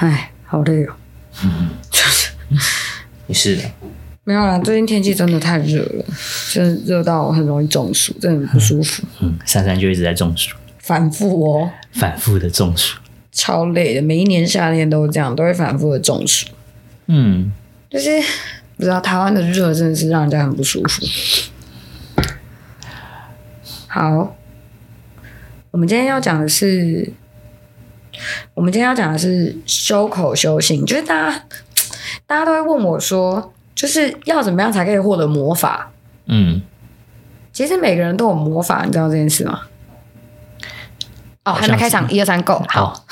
唉，好累哦。嗯，就是，也是的。没有啦，最近天气真的太热了，真的热到很容易中暑，真的很不舒服。嗯，珊珊就一直在中暑，反复哦，反复的中暑，超累的。每一年夏天都这样，都会反复的中暑。嗯，就是不知道台湾的热真的是让人家很不舒服。好，我们今天要讲的是，我们今天要讲的是修口修心，就是大家大家都会问我说。就是要怎么样才可以获得魔法？嗯，其实每个人都有魔法，你知道这件事吗？哦，还没开场，一二三，Go！好，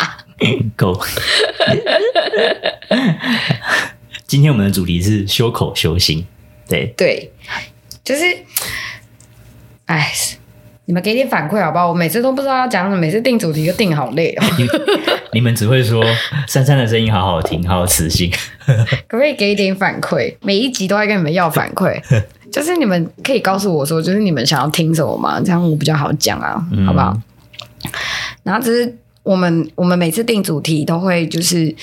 Go！今天我们的主题是修口修心，对对，就是，哎。你们给点反馈好不好？我每次都不知道要讲什么，每次定主题就定好累哦。你们只会说珊珊的声音好好听，好有磁性。可不可以给一点反馈？每一集都在跟你们要反馈，就是你们可以告诉我说，就是你们想要听什么吗？这样我比较好讲啊，嗯、好不好？然后只是我们我们每次定主题都会就是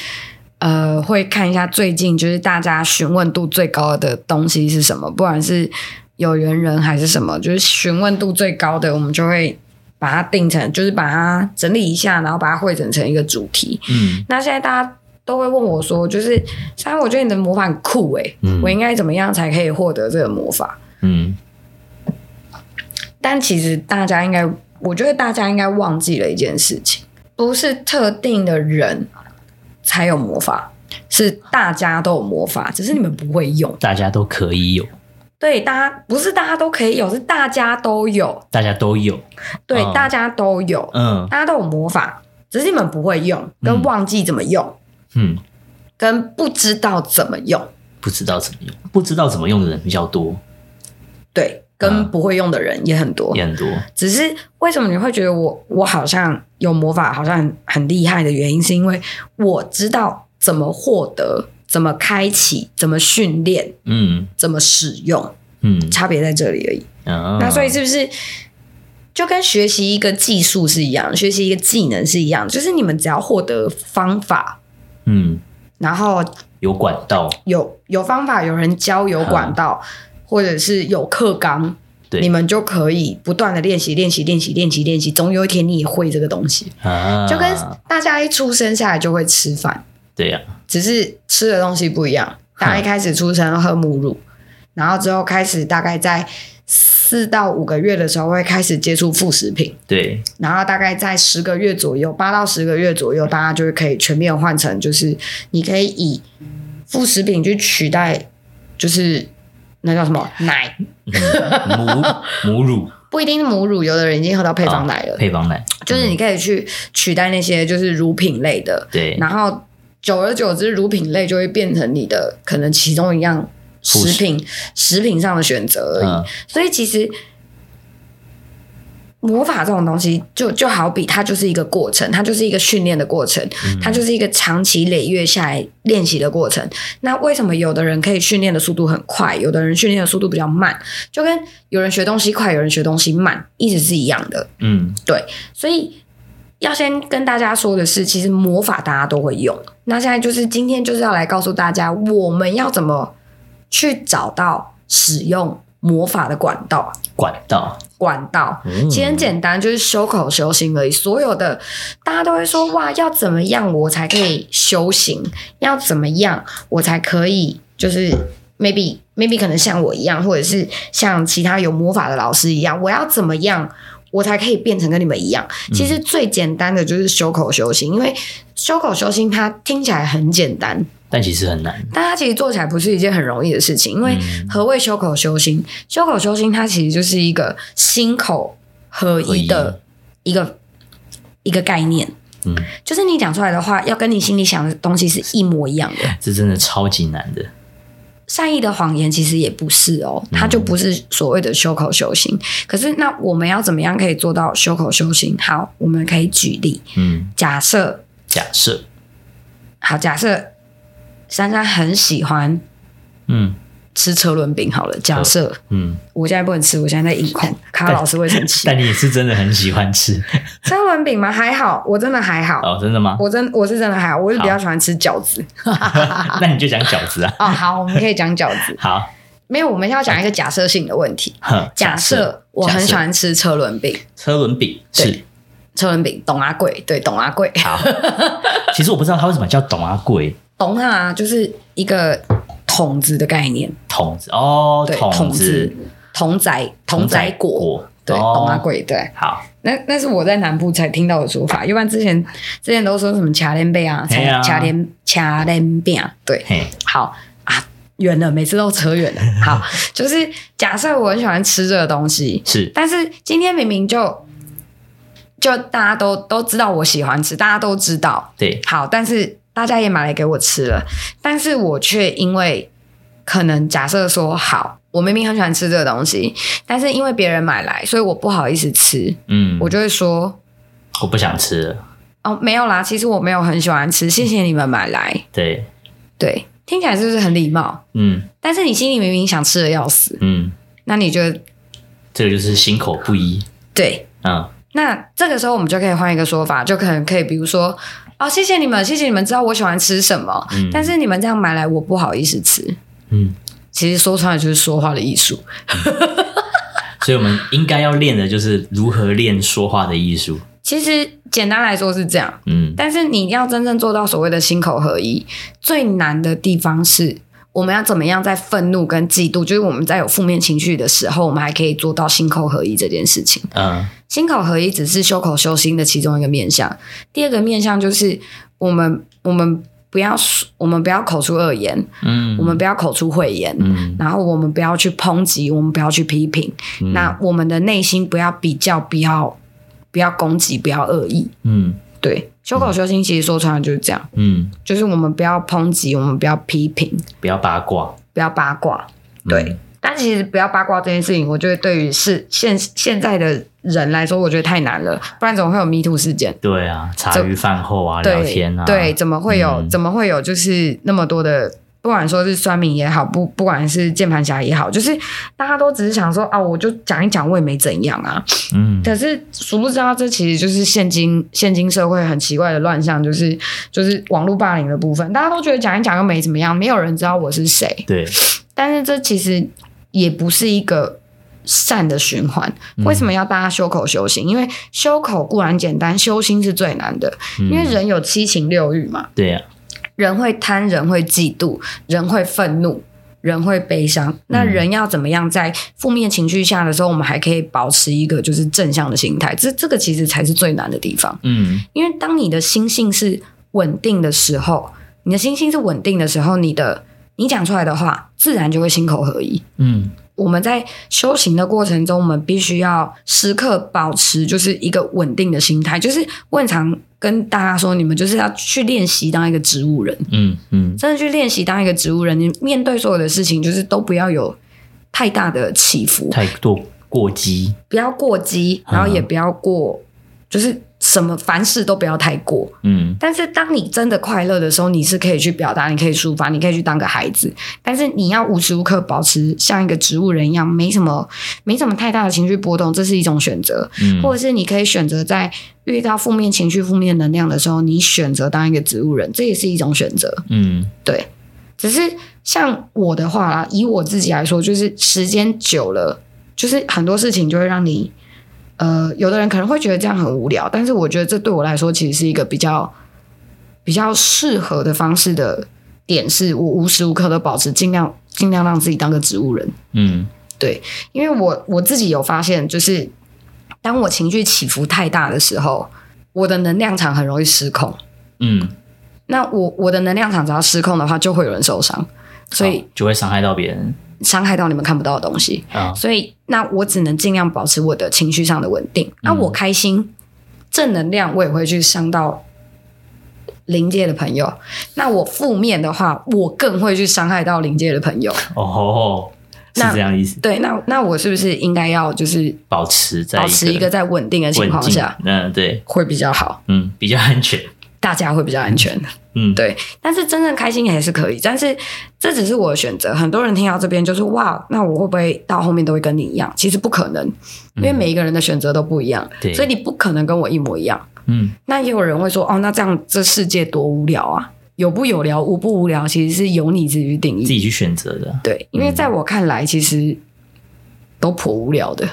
呃会看一下最近就是大家询问度最高的东西是什么，不管是。有缘人还是什么，就是询问度最高的，我们就会把它定成，就是把它整理一下，然后把它汇整成一个主题。嗯，那现在大家都会问我说，就是，虽然我觉得你的魔法很酷诶，嗯，我应该怎么样才可以获得这个魔法？嗯，但其实大家应该，我觉得大家应该忘记了一件事情，不是特定的人才有魔法，是大家都有魔法，只是你们不会用，大家都可以有。对，大家不是大家都可以有，是大家都有，大家都有，对，嗯、大家都有，嗯，大家都有魔法，只是你们不会用，跟忘记怎么用，嗯，跟不知道怎么用，不知道怎么用，不知道怎么用的人比较多，对，跟不会用的人也很多，也很多，只是为什么你会觉得我我好像有魔法，好像很，很厉害的原因，是因为我知道怎么获得。怎么开启？怎么训练？嗯，怎么使用？嗯，差别在这里而已。哦，那所以是不是就跟学习一个技术是一样，学习一个技能是一样？就是你们只要获得方法，嗯，然后有管道，有有方法，有人教，有管道，或者是有课纲，对，你们就可以不断的练习，练习，练习，练习，练习，总有一天你也会这个东西。啊，就跟大家一出生下来就会吃饭。对呀，只是吃的东西不一样。大家一开始出生喝母乳，然后之后开始大概在四到五个月的时候会开始接触副食品。对，然后大概在十个月左右，八到十个月左右，大家就是可以全面换成，就是你可以以副食品去取代，就是那叫什么奶，母母乳 不一定是母乳，有的人已经喝到配方奶了。配方奶就是你可以去取代那些就是乳品类的。对，然后。久而久之，乳品类就会变成你的可能其中一样食品食品上的选择而已。嗯、所以其实魔法这种东西就，就就好比它就是一个过程，它就是一个训练的过程，嗯、它就是一个长期累月下来练习的过程。那为什么有的人可以训练的速度很快，有的人训练的速度比较慢？就跟有人学东西快，有人学东西慢，一直是一样的。嗯，对，所以。要先跟大家说的是，其实魔法大家都会用。那现在就是今天就是要来告诉大家，我们要怎么去找到使用魔法的管道。管道，管道，其实很简单，就是修口修行而已。所有的大家都会说，哇，要怎么样我才可以修行？要怎么样我才可以？就是 maybe maybe 可能像我一样，或者是像其他有魔法的老师一样，我要怎么样？我才可以变成跟你们一样。其实最简单的就是修口修心，因为修口修心它听起来很简单，但其实很难。但它其实做起来不是一件很容易的事情。因为何谓修口修心？修口修心它其实就是一个心口合一的一个一个概念。嗯，就是你讲出来的话，要跟你心里想的东西是一模一样的。这真的超级难的。善意的谎言其实也不是哦，它就不是所谓的修口修心。嗯、可是那我们要怎么样可以做到修口修心？好，我们可以举例。嗯，假设假设好，假设珊珊很喜欢嗯吃车轮饼好了。假设，嗯，我现在不能吃，我现在在饮控，卡老师会生气。但你是真的很喜欢吃车轮饼吗？还好，我真的还好。哦，真的吗？我真我是真的还好，我是比较喜欢吃饺子。那你就讲饺子啊。哦，好，我们可以讲饺子。好，没有，我们要讲一个假设性的问题。假设我很喜欢吃车轮饼。车轮饼是车轮饼，董阿贵，对，董阿贵。好，其实我不知道他为什么叫董阿贵。董啊，就是一个桶子的概念。桶子哦，对，桶子，桶仔，桶仔果，对，董阿贵，对。好，那那是我在南部才听到的说法，一般之前之前都说什么卡连贝啊，卡连卡连饼，对。好啊，远了，每次都扯远了。好，就是假设我很喜欢吃这个东西，是，但是今天明明就。就大家都都知道我喜欢吃，大家都知道，对，好，但是大家也买来给我吃了，但是我却因为可能假设说好，我明明很喜欢吃这个东西，但是因为别人买来，所以我不好意思吃，嗯，我就会说我不想吃了。哦，没有啦，其实我没有很喜欢吃，谢谢你们买来，对。对，听起来是不是很礼貌？嗯，但是你心里明明想吃的要死，嗯，那你就这个就是心口不一，对，嗯。那这个时候我们就可以换一个说法，就可能可以，比如说，哦，谢谢你们，谢谢你们知道我喜欢吃什么，嗯，但是你们这样买来，我不好意思吃，嗯，其实说穿了就是说话的艺术，嗯、所以我们应该要练的就是如何练说话的艺术。其实简单来说是这样，嗯，但是你要真正做到所谓的心口合一，最难的地方是。我们要怎么样在愤怒跟嫉妒，就是我们在有负面情绪的时候，我们还可以做到心口合一这件事情。嗯，心口合一只是修口修心的其中一个面向。第二个面向就是我们我们不要我们不要口出恶言，嗯，我们不要口出秽言，嗯，然后我们不要去抨击，我们不要去批评，嗯，那我们的内心不要比较，不要不要攻击，不要恶意，嗯。对，修口修心，其实说穿了就是这样。嗯，就是我们不要抨击，我们不要批评，不要八卦，不要八卦。对，嗯、但其实不要八卦这件事情，我觉得对于是现现在的人来说，我觉得太难了。不然怎么会有 Me Too 事件？对啊，茶余饭后啊，聊天啊，对，怎么会有？嗯、怎么会有？就是那么多的。不管说是酸民也好，不不管是键盘侠也好，就是大家都只是想说啊，我就讲一讲，我也没怎样啊。嗯。可是殊不知道，这其实就是现今现今社会很奇怪的乱象，就是就是网络霸凌的部分。大家都觉得讲一讲又没怎么样，没有人知道我是谁。对。但是这其实也不是一个善的循环。为什么要大家修口修心？因为修口固然简单，修心是最难的。因为人有七情六欲嘛。对呀。人会贪，人会嫉妒，人会愤怒，人会悲伤。那人要怎么样在负面情绪下的时候，我们还可以保持一个就是正向的心态？这这个其实才是最难的地方。嗯，因为当你的心性是稳定的时候，你的心性是稳定的时候，你的你讲出来的话，自然就会心口合一。嗯。我们在修行的过程中，我们必须要时刻保持就是一个稳定的心态。就是我很常跟大家说，你们就是要去练习当一个植物人。嗯嗯，真的去练习当一个植物人，你面对所有的事情，就是都不要有太大的起伏，太多过激，不要过激，然后也不要过，就是。什么凡事都不要太过，嗯。但是当你真的快乐的时候，你是可以去表达，你可以抒发，你可以去当个孩子。但是你要无时无刻保持像一个植物人一样，没什么没什么太大的情绪波动，这是一种选择。嗯。或者是你可以选择在遇到负面情绪、负面能量的时候，你选择当一个植物人，这也是一种选择。嗯，对。只是像我的话啦，以我自己来说，就是时间久了，就是很多事情就会让你。呃，有的人可能会觉得这样很无聊，但是我觉得这对我来说其实是一个比较比较适合的方式的点，是我无时无刻都保持尽量尽量让自己当个植物人。嗯，对，因为我我自己有发现，就是当我情绪起伏太大的时候，我的能量场很容易失控。嗯，那我我的能量场只要失控的话，就会有人受伤，所以就会伤害到别人。伤害到你们看不到的东西啊，所以那我只能尽量保持我的情绪上的稳定。那我开心，正能量我也会去伤到临界的朋友。那我负面的话，我更会去伤害到临界的朋友。哦，是这样意思？对，那那我是不是应该要就是保持在保持一个在稳定的情况下？嗯，对，会比较好。嗯，比较安全。大家会比较安全。嗯，对。但是真正开心还是可以，但是这只是我的选择。很多人听到这边就是哇，那我会不会到后面都会跟你一样？其实不可能，因为每一个人的选择都不一样，对，所以你不可能跟我一模一样。嗯，那也有人会说哦，那这样这世界多无聊啊！有不有聊，无不无聊，其实是由你自己去定义，自己去选择的。对，因为在我看来，其实都颇无聊的。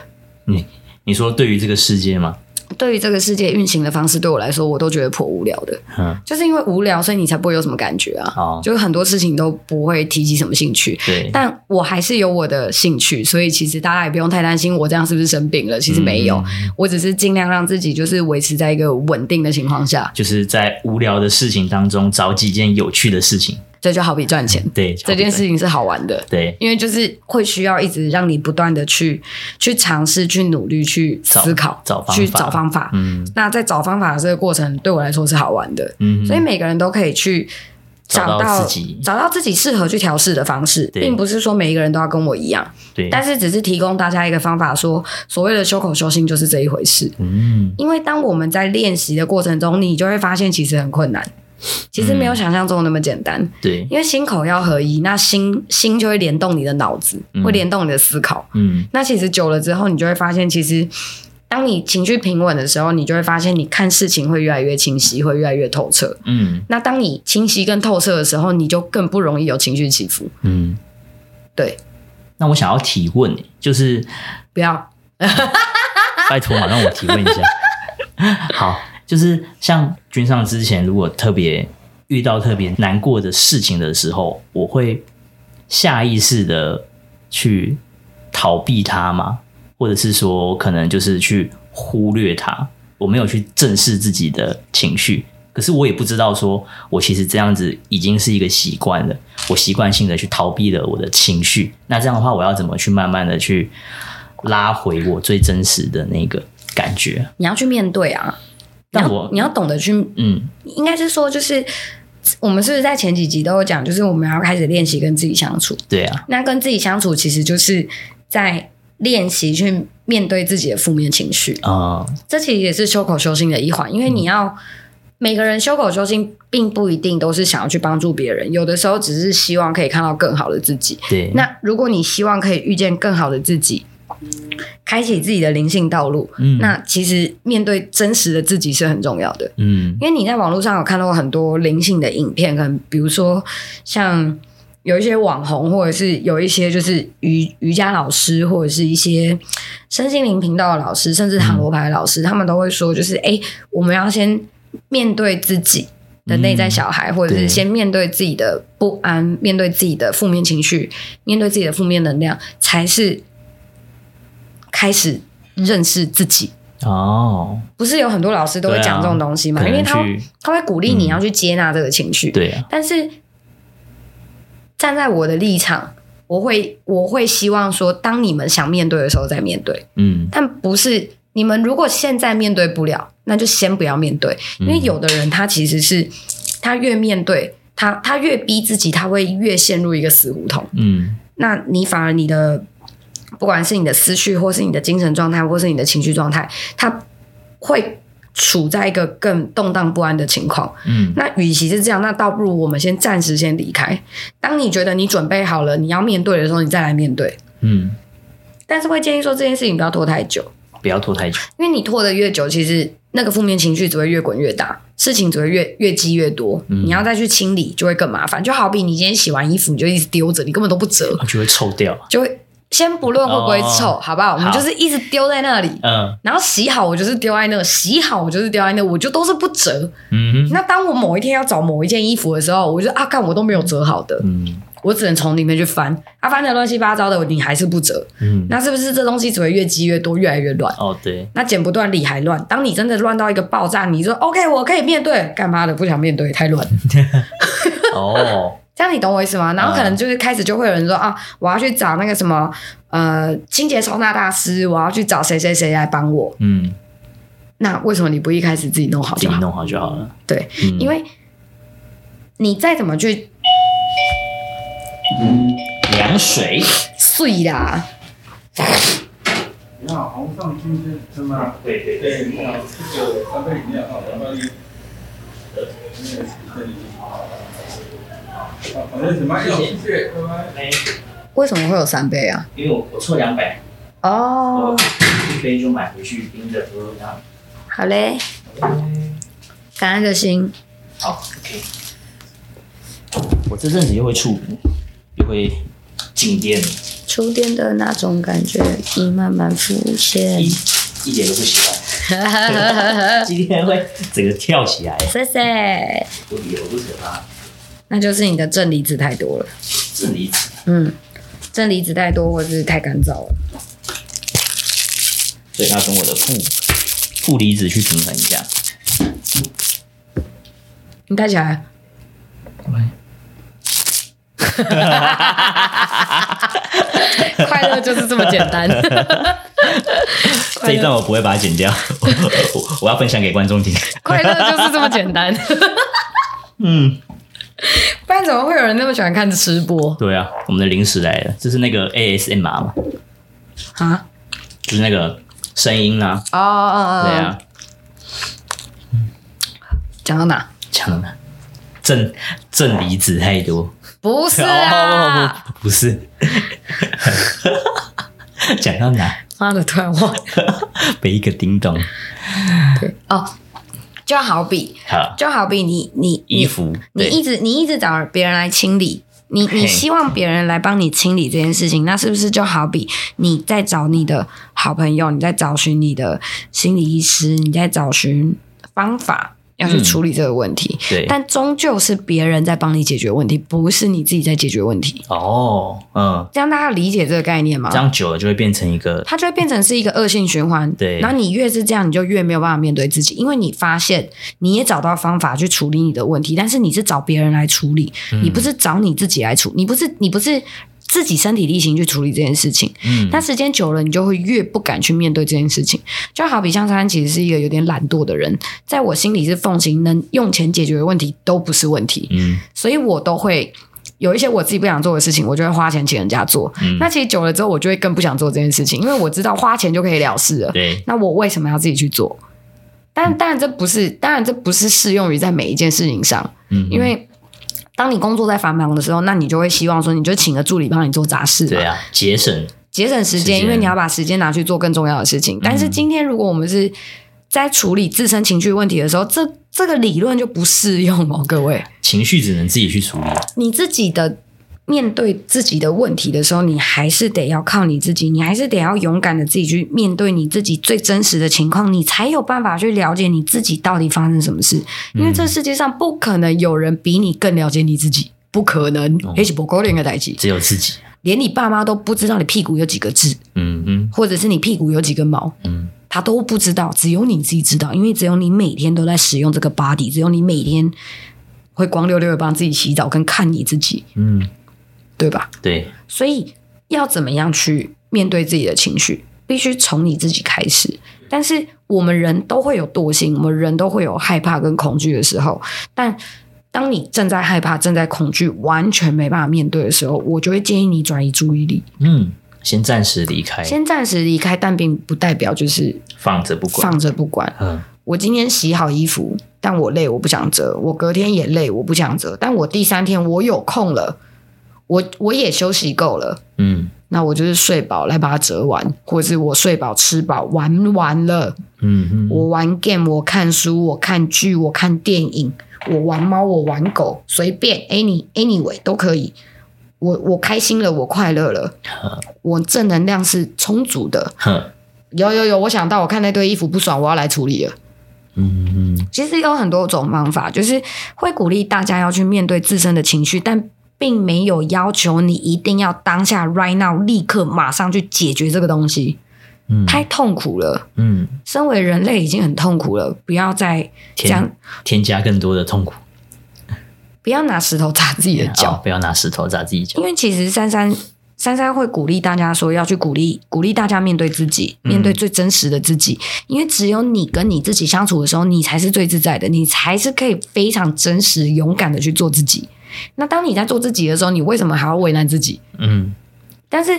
你你说对于这个世界吗？对于这个世界运行的方式，对我来说，我都觉得颇无聊的。嗯，就是因为无聊，所以你才不会有什么感觉啊。哦，就是很多事情都不会提起什么兴趣。对，但我还是有我的兴趣，所以其实大家也不用太担心我这样是不是生病了。其实没有，嗯、我只是尽量让自己就是维持在一个稳定的情况下，就是在无聊的事情当中找几件有趣的事情。这就好比赚钱，对，这件事情是好玩的，对，因为就是会需要一直让你不断的去去尝试、去努力、去思考、找，去找方法。嗯，那在找方法的这个过程，对我来说是好玩的。嗯，所以每个人都可以去找到，找到自己，找到自己适合去调试的方式，并不是说每一个人都要跟我一样。对，但是只是提供大家一个方法说，说所谓的修口修心就是这一回事。嗯，因为当我们在练习的过程中，你就会发现其实很困难。其实没有想象中那么简单，嗯，对，因为心口要合一，那心心就会联动你的脑子，嗯，会联动你的思考，嗯，那其实久了之后，你就会发现，其实当你情绪平稳的时候，你就会发现，你看事情会越来越清晰，会越来越透彻，嗯，那当你清晰跟透彻的时候，你就更不容易有情绪起伏，嗯，对。那我想要提问，就是不要，拜托嘛，让我提问一下，好。就是像君上之前，如果特别遇到特别难过的事情的时候，我会下意识的去逃避它吗？或者是说，可能就是去忽略它？我没有去正视自己的情绪，可是我也不知道说，我其实这样子已经是一个习惯了。我习惯性的去逃避了我的情绪，那这样的话，我要怎么去慢慢的去拉回我最真实的那个感觉？你要去面对啊！但我你要懂得去，嗯，应该是说，就是我们是不是在前几集都有讲，就是我们要开始练习跟自己相处。对啊，那跟自己相处，其实就是在练习去面对自己的负面情绪啊。这其实也是修口修心的一环，因为你要、嗯、每个人修口修心，并不一定都是想要去帮助别人，有的时候只是希望可以看到更好的自己。对，那如果你希望可以遇见更好的自己。开启自己的灵性道路，嗯，那其实面对真实的自己是很重要的，嗯，因为你在网络上有看到很多灵性的影片，可能比如说像有一些网红，或者是有一些就是瑜瑜伽老师，或者是一些身心灵频道的老师，甚至塔罗牌的老师，嗯，他们都会说，就是哎，我们要先面对自己的内在小孩，嗯，或者是先面对自己的不安，面对自己的负面情绪，面对自己的负面能量，才是。开始认识自己哦，不是有很多老师都会讲这种东西嘛？啊、因为他他会鼓励你要去接纳这个情绪，对、嗯。但是站在我的立场，我会我会希望说，当你们想面对的时候再面对，嗯。但不是你们如果现在面对不了，那就先不要面对，因为有的人他其实是他越面对他他越逼自己，他会越陷入一个死胡同，嗯。那你反而你的。不管是你的思绪，或是你的精神状态，或是你的情绪状态，它会处在一个更动荡不安的情况。嗯，那与其是这样，那倒不如我们先暂时先离开。当你觉得你准备好了，你要面对的时候，你再来面对。嗯，但是会建议说这件事情不要拖太久，不要拖太久，因为你拖得越久，其实那个负面情绪只会越滚越大，事情只会越越积越多。嗯，你要再去清理，就会更麻烦。就好比你今天洗完衣服，你就一直丢着，你根本都不折，就会臭掉，就会。先不论会不会臭，哦、好不好？我们就是一直丢在那里，嗯，然后洗好我就是丢在那，洗好我就是丢在那，我就都是不折。嗯，那当我某一天要找某一件衣服的时候，我就啊，看我都没有折好的，嗯，我只能从里面去翻，啊，翻的乱七八糟的，你还是不折，嗯，那是不是这东西只会越积越多，越来越乱？哦，对，那剪不断理还乱。当你真的乱到一个爆炸，你说 OK，我可以面对，干嘛的？不想面对，太乱。哦。这样你懂我意思吗？然后可能就是开始就会有人说、嗯、啊，我要去找那个什么呃清洁收纳大师，我要去找谁谁谁来帮我。嗯，那为什么你不一开始自己弄好就好？自己弄好就好了。对，嗯、因为你再怎么去凉水碎啦。你好，红上今天是吗？对对对，你好，这个三杯饮料好，两为什么会有三杯啊？因为我我凑两百，哦，一杯就买回去冰着喝这样。好嘞，感恩的心。好，OK。我这阵子又会触，又会静电，触电的那种感觉已慢慢浮现，一一点都不喜欢。今天会整个跳起来，谢谢。我理由不扯他，那就是你的正离子太多了。正离子，嗯，正离子太多，或者是太干燥了。所以要跟我的负负离子去平衡一下。你戴起来。快乐 就是这么简单。这一段我不会把它剪掉，我，我，我要分享给观众听。快乐就是这么简单。嗯，不然怎么会有人那么喜欢看吃播？对啊，我们的零食来了，就是那个 ASMR 嘛？啊，就是那个声音啊。哦哦哦，对啊。讲到哪？讲到哪？正正离子太多。不是啊，不，不，不是。讲到哪？妈的，突然忘了，被一个叮咚。对哦，就好比，好，就好比你你衣服，你一直你一直找别人来清理，你你希望别人来帮你清理这件事情，那是不是就好比你在找你的好朋友，你在找寻你的心理医师，你在找寻方法？要去处理这个问题，嗯、对，但终究是别人在帮你解决问题，不是你自己在解决问题。哦，嗯，这样大家理解这个概念吗？这样久了就会变成一个，它就会变成是一个恶性循环。对，然后你越是这样，你就越没有办法面对自己，因为你发现你也找到方法去处理你的问题，但是你是找别人来处理，嗯、你不是找你自己来处理，你不是你不是。自己身体力行去处理这件事情，嗯，但时间久了，你就会越不敢去面对这件事情。就好比像珊珊其实是一个有点懒惰的人，在我心里是奉行能用钱解决的问题都不是问题，嗯，所以我都会有一些我自己不想做的事情，我就会花钱请人家做。嗯，那其实久了之后，我就会更不想做这件事情，因为我知道花钱就可以了事了。对，那我为什么要自己去做？但当然这不是，当然这不是适用于在每一件事情上，嗯，因为。当你工作在繁忙的时候，那你就会希望说，你就请个助理帮你做杂事。对啊，节省节省时间，因为你要把时间拿去做更重要的事情。嗯、但是今天如果我们是在处理自身情绪问题的时候，这这个理论就不适用哦，各位。情绪只能自己去处理，你自己的。面对自己的问题的时候，你还是得要靠你自己，你还是得要勇敢的自己去面对你自己最真实的情况，你才有办法去了解你自己到底发生什么事。因为这世界上不可能有人比你更了解你自己，不可能。哦、只有自己，连你爸妈都不知道你屁股有几个痣，嗯嗯，或者是你屁股有几根毛，嗯，他都不知道，只有你自己知道，因为只有你每天都在使用这个 body，只有你每天会光溜溜的帮自己洗澡跟看你自己，嗯。对吧？对，所以要怎么样去面对自己的情绪，必须从你自己开始。但是我们人都会有惰性，我们人都会有害怕跟恐惧的时候。但当你正在害怕、正在恐惧、完全没办法面对的时候，我就会建议你转移注意力。嗯，先暂时离开，先暂时离开，但并不代表就是放着不管，放着不管。嗯，我今天洗好衣服，但我累，我不想折。我隔天也累，我不想折。但我第三天我有空了。我我也休息够了，嗯，那我就是睡饱来把它折完，或者是我睡饱吃饱玩完了，嗯嗯，我玩 game，我看书，我看剧，我看电影，我玩猫，我玩狗，随便，any anyway 都可以。我我开心了，我快乐了，我正能量是充足的。有有有，我想到我看那堆衣服不爽，我要来处理了。嗯嗯，其实有很多种方法，就是会鼓励大家要去面对自身的情绪，但。并没有要求你一定要当下 right now 立刻马上去解决这个东西，嗯，太痛苦了，嗯，身为人类已经很痛苦了，不要再这样添加更多的痛苦，不要拿石头砸自己的脚，哦，不要拿石头砸自己脚，因为其实珊珊珊珊会鼓励大家说要去鼓励鼓励大家面对自己，面对最真实的自己，嗯，因为只有你跟你自己相处的时候，你才是最自在的，你才是可以非常真实勇敢的去做自己。那当你在做自己的时候，你为什么还要为难自己？嗯，但是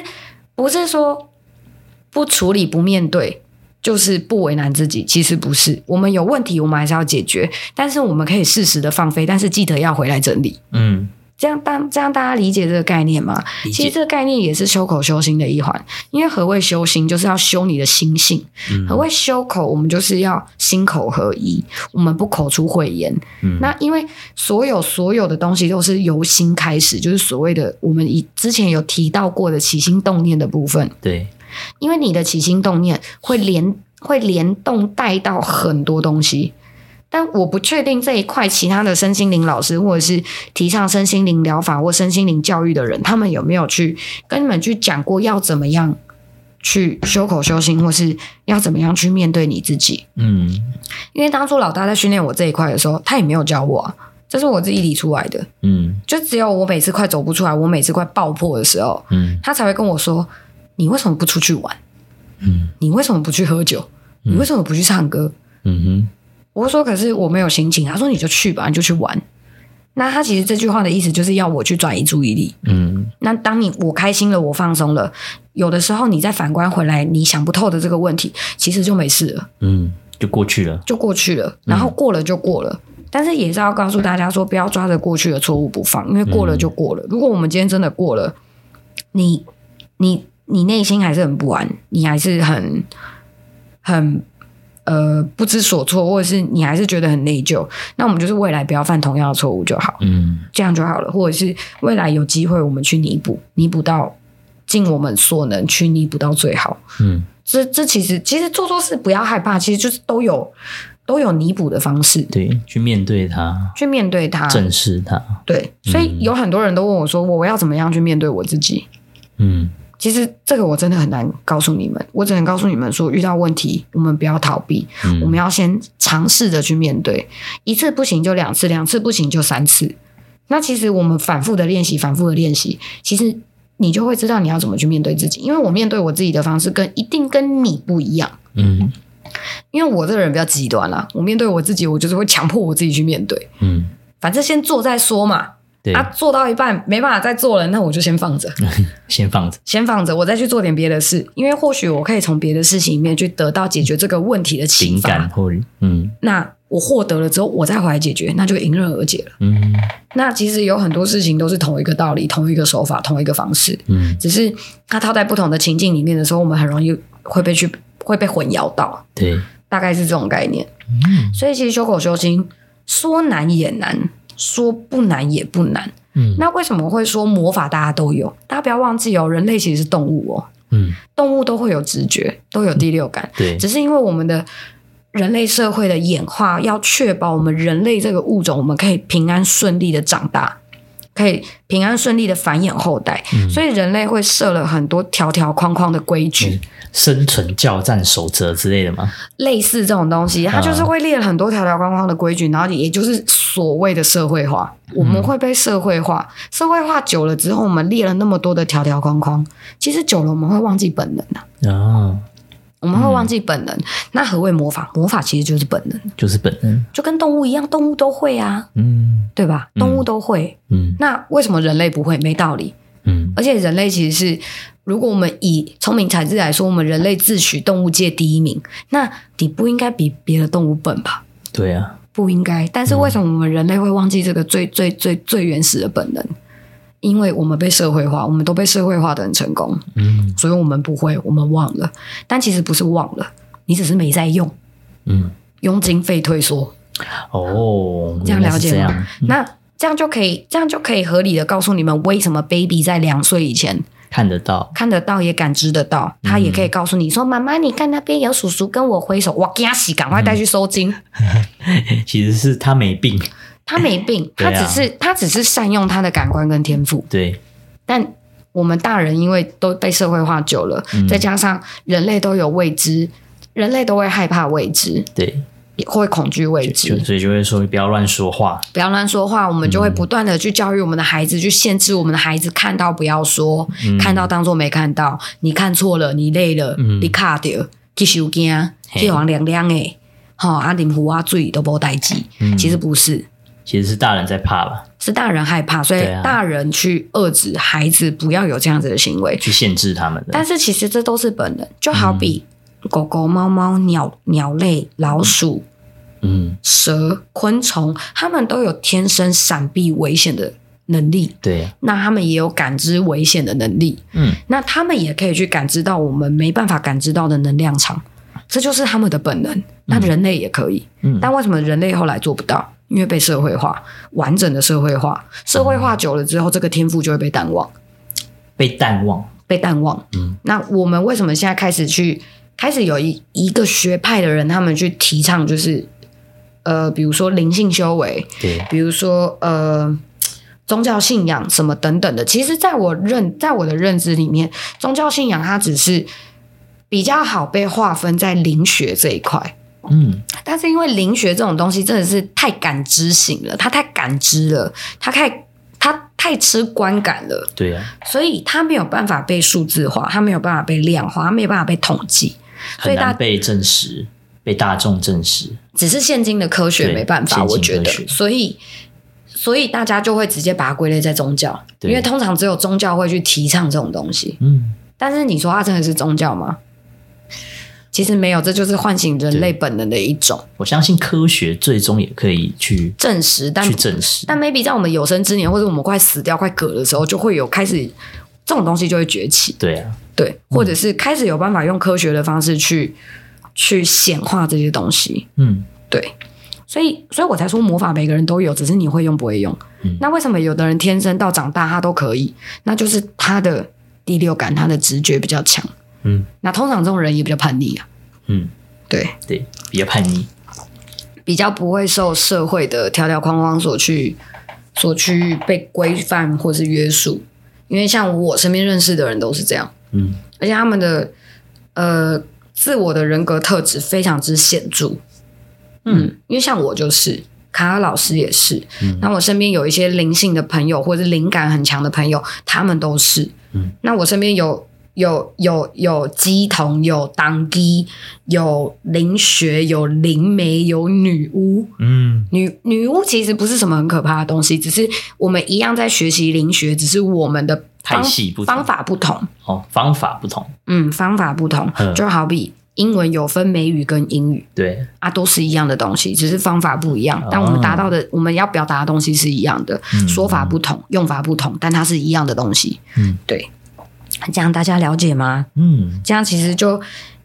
不是说不处理、不面对就是不为难自己。其实不是，我们有问题，我们还是要解决，但是我们可以适时的放飞，但是记得要回来整理。嗯。这样大这样大家理解这个概念吗？其实这个概念也是修口修心的一环。因为何谓修心，就是要修你的心性；嗯、何谓修口，我们就是要心口合一，我们不口出秽言。嗯、那因为所有所有的东西都是由心开始，就是所谓的我们以之前有提到过的起心动念的部分。对，因为你的起心动念会连会联动带到很多东西。但我不确定这一块，其他的身心灵老师，或者是提倡身心灵疗法或身心灵教育的人，他们有没有去跟你们去讲过要怎么样去修口修心，或是要怎么样去面对你自己？嗯，因为当初老大在训练我这一块的时候，他也没有教我啊，这是我自己理出来的。嗯，就只有我每次快走不出来，我每次快爆破的时候，嗯，他才会跟我说：“你为什么不出去玩？嗯，你为什么不去喝酒？你为什么不去唱歌？”嗯哼。我说：“可是我没有心情。”他说：“你就去吧，你就去玩。”那他其实这句话的意思就是要我去转移注意力。嗯，那当你我开心了，我放松了，有的时候你再反观回来，你想不透的这个问题，其实就没事了。嗯，就过去了，就过去了。然后过了就过了。嗯，但是也是要告诉大家说，不要抓着过去的错误不放，因为过了就过了。如果我们今天真的过了，你你你内心还是很不安，你还是很很。呃，不知所措，或者是你还是觉得很内疚，那我们就是未来不要犯同样的错误就好，嗯，这样就好了。或者是未来有机会，我们去弥补，弥补到尽我们所能去弥补到最好，嗯，这这其实其实做错事不要害怕，其实就是都有都有弥补的方式，对，去面对它，去面对它，正视它，对。所以有很多人都问我说，我要怎么样去面对我自己？嗯。其实这个我真的很难告诉你们，我只能告诉你们说，遇到问题我们不要逃避，嗯、我们要先尝试着去面对，一次不行就两次，两次不行就三次。那其实我们反复的练习，反复的练习，其实你就会知道你要怎么去面对自己。因为我面对我自己的方式跟一定跟你不一样，嗯，因为我这个人比较极端啦，我面对我自己，我就是会强迫我自己去面对，嗯，反正先做再说嘛。对。啊，做到一半没办法再做了，那我就先放着，先放着，先放着，我再去做点别的事，因为或许我可以从别的事情里面去得到解决这个问题的启发。灵感或嗯，那我获得了之后，我再回来解决，那就迎刃而解了。嗯，那其实有很多事情都是同一个道理、同一个手法、同一个方式，嗯，只是它套在不同的情境里面的时候，我们很容易会被去会被混淆到。对，大概是这种概念。嗯，所以其实修口修心说难也难，说不难也不难。嗯，那为什么会说魔法大家都有？大家不要忘记哦，人类其实是动物哦。嗯，动物都会有直觉，都有第六感。对，只是因为我们的人类社会的演化，要确保我们人类这个物种，我们可以平安顺利的长大，可以平安顺利的繁衍后代。嗯，所以人类会设了很多条条框框的规矩。嗯生存教战守则之类的吗？类似这种东西，它就是会列了很多条条框框的规矩，然后也就是所谓的社会化。我们会被社会化，社会化久了之后，我们列了那么多的条条框框，其实久了我们会忘记本能啊。哦，我们会忘记本能。那何谓魔法？魔法其实就是本能，就是本能，就跟动物一样，动物都会啊，嗯，对吧？动物都会，嗯，那为什么人类不会？没道理，嗯，而且人类其实是。如果我们以聪明才智来说，我们人类自诩动物界第一名，那你不应该比别的动物笨吧？对啊，不应该。但是为什么我们人类会忘记这个最最最最原始的本能？因为我们被社会化，我们都被社会化的很成功，嗯，所以我们不会，我们忘了。但其实不是忘了，你只是没在用，嗯，佣金费退缩。哦，这样了解吗？嗯、那这样就可以，这样就可以合理的告诉你们，为什么 baby 在两岁以前。看得到，看得到，也感知得到。他也可以告诉你说：“妈妈、嗯，你看那边有叔叔跟我挥手。”哇，惊喜，赶快带去收惊。其实是他没病，他没病，他只是、啊、他只是善用他的感官跟天赋。对，但我们大人因为都被社会化久了，嗯、再加上人类都有未知，人类都会害怕未知。对。也会恐惧未知，所以就会说不要乱说话，不要乱说话。我们就会不断的去教育我们的孩子，嗯、去限制我们的孩子看到不要说，嗯、看到当做没看到。你看错了，你累了，嗯、你卡掉，去收惊，去黄凉凉诶，好阿林胡阿醉都不带记。其实不是，其实是大人在怕吧？是大人害怕，所以大人去遏制孩子不要有这样子的行为，去限制他们的。但是其实这都是本能，就好比。嗯狗狗、猫猫、鸟鸟类、老鼠、嗯，蛇、昆虫，它们都有天生闪避危险的能力。对，那它们也有感知危险的能力。嗯，那它们也可以去感知到我们没办法感知到的能量场，这就是它们的本能。那人类也可以，嗯，但为什么人类后来做不到？因为被社会化，完整的社会化，社会化久了之后，这个天赋就会被淡忘，被淡忘，被淡忘。嗯，那我们为什么现在开始去，开始有一一个学派的人，他们去提倡，就是呃，比如说灵性修为，对，比如说呃，宗教信仰什么等等的。其实，在我认，在我的认知里面，宗教信仰它只是比较好被划分在灵学这一块。嗯，但是因为灵学这种东西真的是太感知型了，它太感知了，它太它太吃观感了，对啊，所以它没有办法被数字化，它没有办法被量化，它没有办法被统计，所很难被证实，被大众证实。只是现今的科学没办法，我觉得所以所以大家就会直接把它归类在宗教，因为通常只有宗教会去提倡这种东西。嗯，但是你说它真的是宗教吗？其实没有，这就是唤醒人类本能的一种我相信科学最终也可以去证实，但去证实。但 maybe 在我们有生之年，或者我们快死掉、快嗝的时候，就会有开始这种东西就会崛起，对啊，对，或者是开始有办法用科学的方式去去显化这些东西，嗯，对，所以所以我才说魔法每个人都有，只是你会用不会用。嗯。那为什么有的人天生到长大他都可以？那就是他的第六感、他的直觉比较强。嗯，那通常这种人也比较叛逆啊，嗯，对，对，比较叛逆。比较不会受社会的条条框框所去所去被规范或是约束，因为像我身边认识的人都是这样，嗯。而且他们的呃自我的人格特质非常之显著，嗯，因为像我就是卡卡老师也是，嗯。那我身边有一些灵性的朋友或者是灵感很强的朋友，他们都是，嗯，那我身边有。有有有鸡童，有当机，有灵学，有灵媒，有女巫。嗯。女女巫其实不是什么很可怕的东西，只是我们一样在学习灵学，只是我们的方派系不同方法不同。哦，方法不同。嗯，方法不同，嗯就好比英文有分美语跟英语对，啊，都是一样的东西，只是方法不一样。但我们达到的，我们要表达的东西是一样的，说法不同，用法不同，但它是一样的东西。嗯，对，这样大家了解吗？嗯这样其实就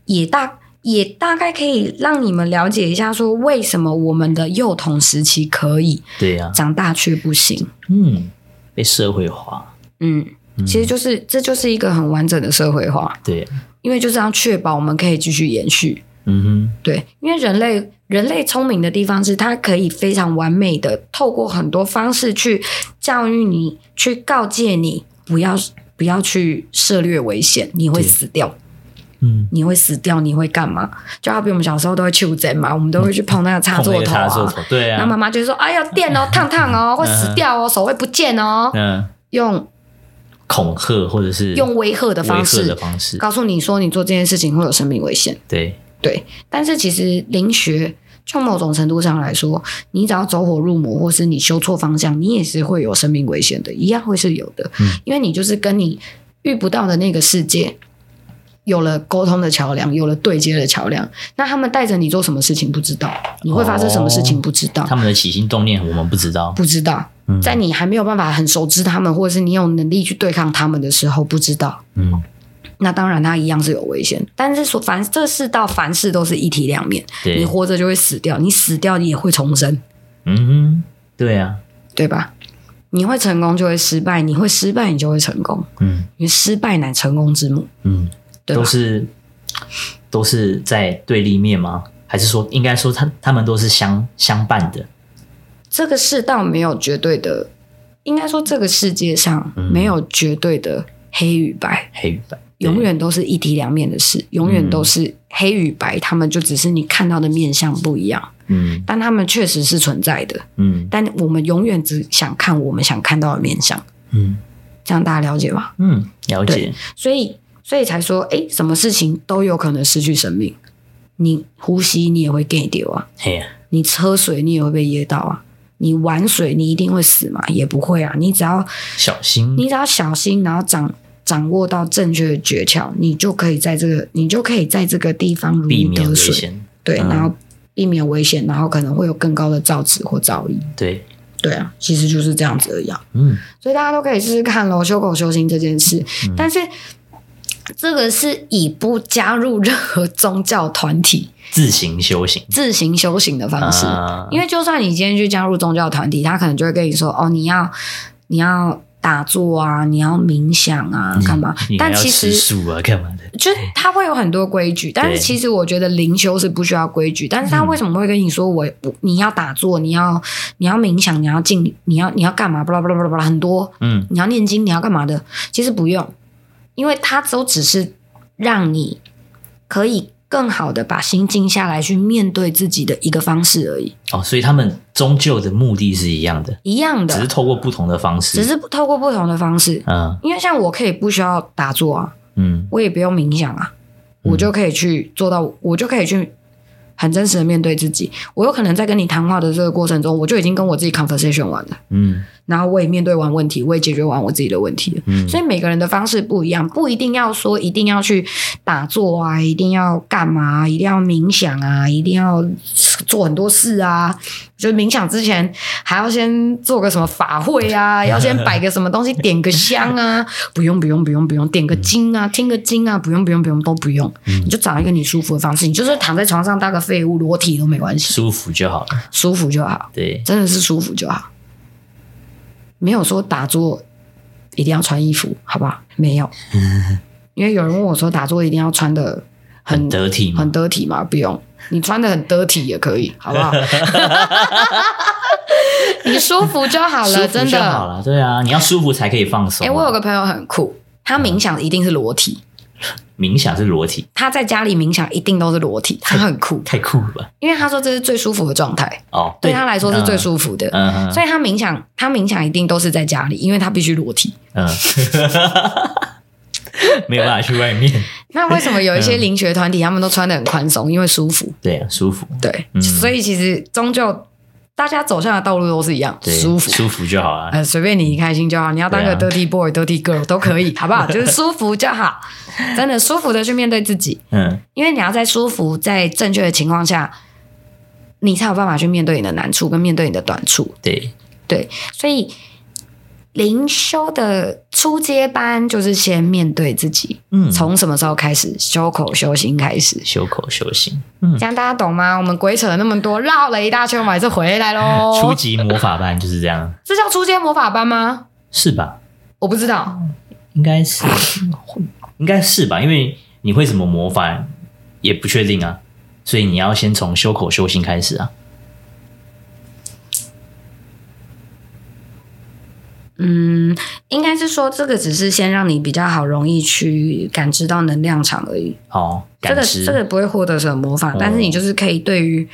也大也大概可以让你们了解一下，说为什么我们的幼童时期可以，对呀、啊，长大却不行。嗯，被社会化。嗯，其实就是这就是一个很完整的社会化，对，因为就是要确保我们可以继续延续。嗯哼，对，因为人类人类聪明的地方是，它可以非常完美的透过很多方式去教育你，去告诫你不要不要去涉略危险，你会死掉。嗯，你会死掉，你会干嘛？就好比我们小时候都会去针嘛，我们都会去碰那个插座头碰那个插座啊。头，对啊。然后妈妈就会说：“哎呀，电哦，烫烫哦，会死掉哦，手会不见哦。嗯，”用恐吓或者是用威吓的方式的方式，告诉你说，你做这件事情会有生命危险。对，对，但是其实灵学从某种程度上来说，你只要走火入魔，或是你修错方向，你也是会有生命危险的，一样会是有的。嗯因为你就是跟你遇不到的那个世界有了沟通的桥梁，有了对接的桥梁。那他们带着你做什么事情不知道，你会发生什么事情不知道，他们的起心动念我们不知道。不知道。嗯在你还没有办法很熟知他们，或者是你有能力去对抗他们的时候，不知道。嗯，那当然，它一样是有危险。但是说凡这世道凡事都是一体两面，你活着就会死掉，你死掉也会重生，嗯哼，对啊，对吧？你会成功就会失败，你会失败你就会成功，嗯因为失败乃成功之母，嗯，对都？是都是在对立面吗？还是说应该说他他们都是相相伴的？这个世道没有绝对的，应该说这个世界上没有绝对的黑与白，黑与白，永远都是一体两面的事，永远都是黑与白，他们就只是你看到的面相不一样，嗯但他们确实是存在的。嗯但我们永远只想看我们想看到的面相，嗯这样大家了解吗？嗯，了解，所以，所以才说，哎，什么事情都有可能失去生命。你呼吸，你也会 get 丢啊；你喝水，你也会被噎到啊；你玩水，你一定会死吗？也不会啊。你只要小心，你只要小心，然后掌掌握到正确的诀窍，你就可以在这个，你就可以在这个地方如鱼得水。对，嗯、然后避免危险，然后可能会有更高的造值或造诣。对，对啊，其实就是这样子而已。嗯，所以大家都可以试试看喽，修口修心这件事。嗯、但是这个是以不加入任何宗教团体，自行修行、自行修行的方式。啊、因为就算你今天去加入宗教团体，他可能就会跟你说：“哦，你要，你要。”打坐啊，你要冥想啊，干嘛？但其实干嘛的？就他会有很多规矩，但是其实我觉得灵修是不需要规矩。但是他为什么会跟你说我，我你要打坐，你要你要冥想，你要静，你要你要干嘛？巴拉巴拉巴拉巴拉很多，嗯，你要念经，你要干嘛的？其实不用，因为它都只是让你可以。更好的把心静下来去面对自己的一个方式而已。哦，所以他们终究的目的是一样的，一样的，只是透过不同的方式，只是透过不同的方式。嗯，因为像我可以不需要打坐啊，嗯，我也不用冥想啊，我就可以去做到，我就可以去。很真实的面对自己，我有可能在跟你谈话的这个过程中，我就已经跟我自己 conversation 完了，嗯，然后我也面对完问题，我也解决完我自己的问题了，嗯，所以每个人的方式不一样，不一定要说一定要去打坐啊，一定要干嘛，一定要冥想啊，一定要做很多事啊。就冥想之前还要先做个什么法会啊，要先摆个什么东西，点个香啊，不用不用不用不用，点个经啊，听个经啊，不用不用不用都不用，你就找一个你舒服的方式，你就是躺在床上当个废物，裸体都没关系，舒服就好了，舒服就好，对，真的是舒服就好，没有说打坐一定要穿衣服，好不好？没有，因为有人问我说打坐一定要穿的很，很得体吗？很得体吗？不用。你穿的很得体也可以，好不好？你舒服就好了，真的。好了，对啊，你要舒服才可以放松。哎、欸，我有个朋友很酷，他冥想一定是裸体。冥想是裸体，他在家里冥想一定都是裸体，他很酷，太酷了吧？因为他说这是最舒服的状态哦，对，对他来说是最舒服的。嗯嗯，所以他冥想，他冥想一定都是在家里，因为他必须裸体。嗯。没有办法去外面。那为什么有一些灵学团体他们都穿的很宽松？因为舒服。对啊，舒服。对，嗯、所以其实终究大家走向的道路都是一样，对舒服，舒服就好了。呃，随便你开心就好。你要当个 dirty boy、啊、dirty girl 都可以，好不好？就是舒服就好，真的舒服的去面对自己。嗯，因为你要在舒服、在正确的情况下，你才有办法去面对你的难处跟面对你的短处。对对，所以。灵修的初阶班就是先面对自己，嗯，从什么时候开始？修口修心开始，修口修心，嗯，这样大家懂吗？我们鬼扯了那么多，绕了一大圈，我们还是回来喽。初级魔法班就是这样，这叫初阶魔法班吗？是吧？我不知道，应该是，应该是吧？因为你会什么魔法也不确定啊，所以你要先从修口修心开始啊。嗯，应该是说这个只是先让你比较好容易去感知到能量场而已。哦，这个这个不会获得什么魔法，哦、但是你就是可以对于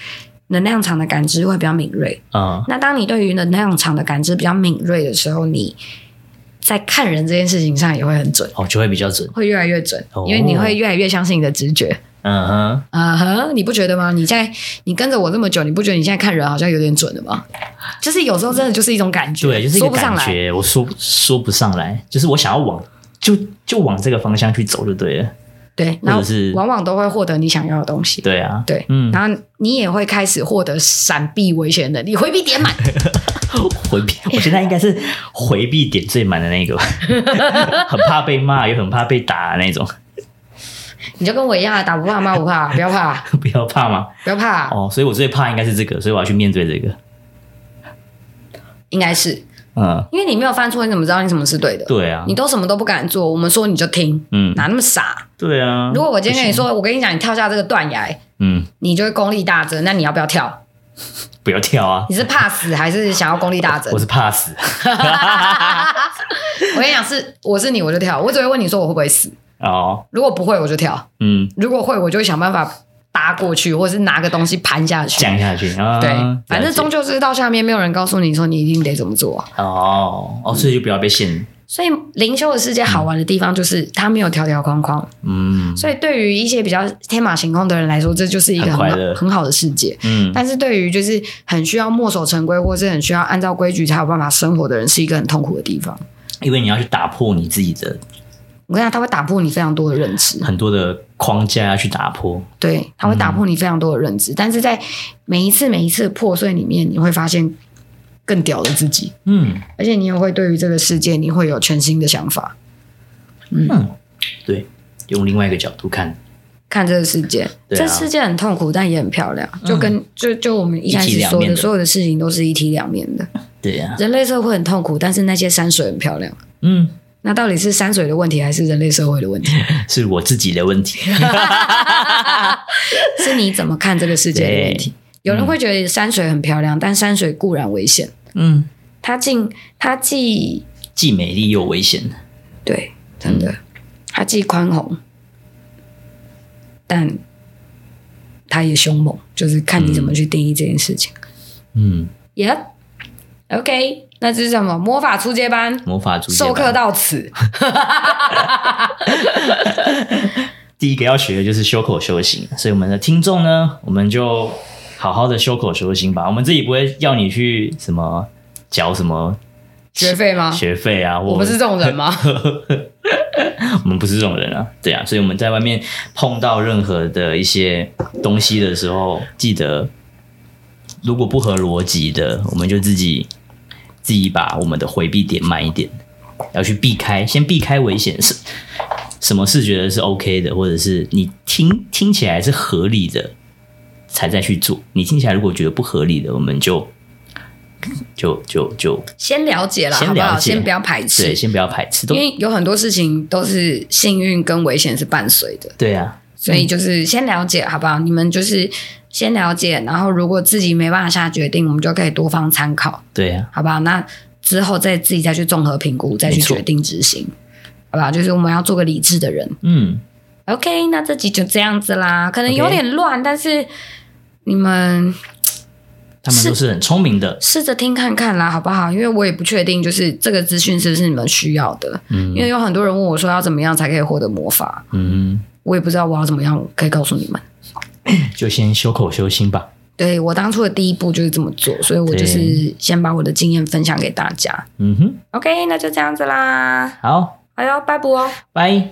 能量场的感知会比较敏锐。嗯，那当你对于能量场的感知比较敏锐的时候，你在看人这件事情上也会很准。哦，就会比较准，会越来越准，哦、因为你会越来越相信你的直觉。嗯哼，嗯哼，你不觉得吗？你在你跟着我这么久，你不觉得你现在看人好像有点准了吗？就是有时候真的就是一种感觉，对，就是一个感觉，我说说不上来，就是我想要往就就往这个方向去走就对了，对，然后是往往都会获得你想要的东西，对啊，对，嗯，然后你也会开始获得闪避危险的能力，回避点满，回避，我现在应该是回避点最满的那个，很怕被骂，也很怕被打的那种。你就跟我一样，打不怕骂不怕，不要怕，不要怕吗？不要怕哦。所以我最怕应该是这个，所以我要去面对这个。应该是，嗯，因为你没有犯错，你怎么知道你什么是对的？对啊，你都什么都不敢做，我们说你就听，嗯，哪那么傻？对啊。如果我今天跟你说，我跟你讲，你跳下这个断崖，嗯，你就会功力大增，那你要不要跳？不要跳啊！你是怕死还是想要功力大增？我是怕死。我跟你讲，是我是你，我就跳。我只会问你说我会不会死。哦，如果不会我就跳，嗯，如果会我就会想办法搭过去，或者是拿个东西盘下去，降下去，哦、对，反正终究是到下面，没有人告诉你说你一定得怎么做。哦，哦，所以就不要被限。所以灵修的世界好玩的地方就是它没有条条框框，嗯，所以对于一些比较天马行空的人来说，这就是一个很好很好的世界，嗯，但是对于就是很需要墨守成规，或是很需要按照规矩才有办法生活的人，是一个很痛苦的地方，因为你要去打破你自己的。我跟你讲，它会打破你非常多的认知，很多的框架要去打破。对，它会打破你非常多的认知，嗯、但是在每一次每一次破碎里面，你会发现更屌的自己。嗯，而且你也会对于这个世界，你会有全新的想法。嗯，嗯对，用另外一个角度看。看这个世界，啊、这世界很痛苦，但也很漂亮。就跟、嗯、就就我们一开始说的，所有的事情都是一体两面的。对呀、啊，人类社会很痛苦，但是那些山水很漂亮。嗯，那到底是山水的问题，还是人类社会的问题？是我自己的问题。是你怎么看这个世界的问题？有人会觉得山水很漂亮，但山水固然危险。嗯，它既它既既美丽又危险。对，真的，它既宽宏。但它也凶猛，就是看你怎么去定义这件事情。嗯，Yeah，OK，那这是什么？魔法初阶班，魔法初阶授课到此。第一个要学的就是修口修行，所以我们的听众呢，我们就好好的修口修心吧。我们自己不会要你去什么缴什么学费吗？学费啊，我们是这种人吗？我们不是这种人啊，对啊，所以我们在外面碰到任何的一些东西的时候，记得如果不合逻辑的，我们就自己自己把我们的回避点慢一点，要去避开，先避开危险，是什么事觉得是 OK 的，或者是你听听起来是合理的，才再去做。你听起来如果觉得不合理的，我们就。就就就先了解了，先了解，好不好？先不要排斥，对，先不要排斥，因为有很多事情都是幸运跟危险是伴随的，对啊，所以就是先了解，好不好？你们就是先了解，然后如果自己没办法下决定，我们就可以多方参考，对啊，好不好？那之后再自己再去综合评估，再去决定执行，好不好？就是我们要做个理智的人，嗯，OK，那这集就这样子啦，可能有点乱.但是你们。他们都是很聪明的，试着听看看啦，好不好？因为我也不确定，就是这个资讯是不是你们需要的。嗯，因为有很多人问我说要怎么样才可以获得魔法。嗯，我也不知道我要怎么样可以告诉你们。就先修口修心吧。对，我当初的第一步就是这么做，所以我就是先把我的经验分享给大家。嗯哼，OK，那就这样子啦。好，好哟，拜拜哦，拜。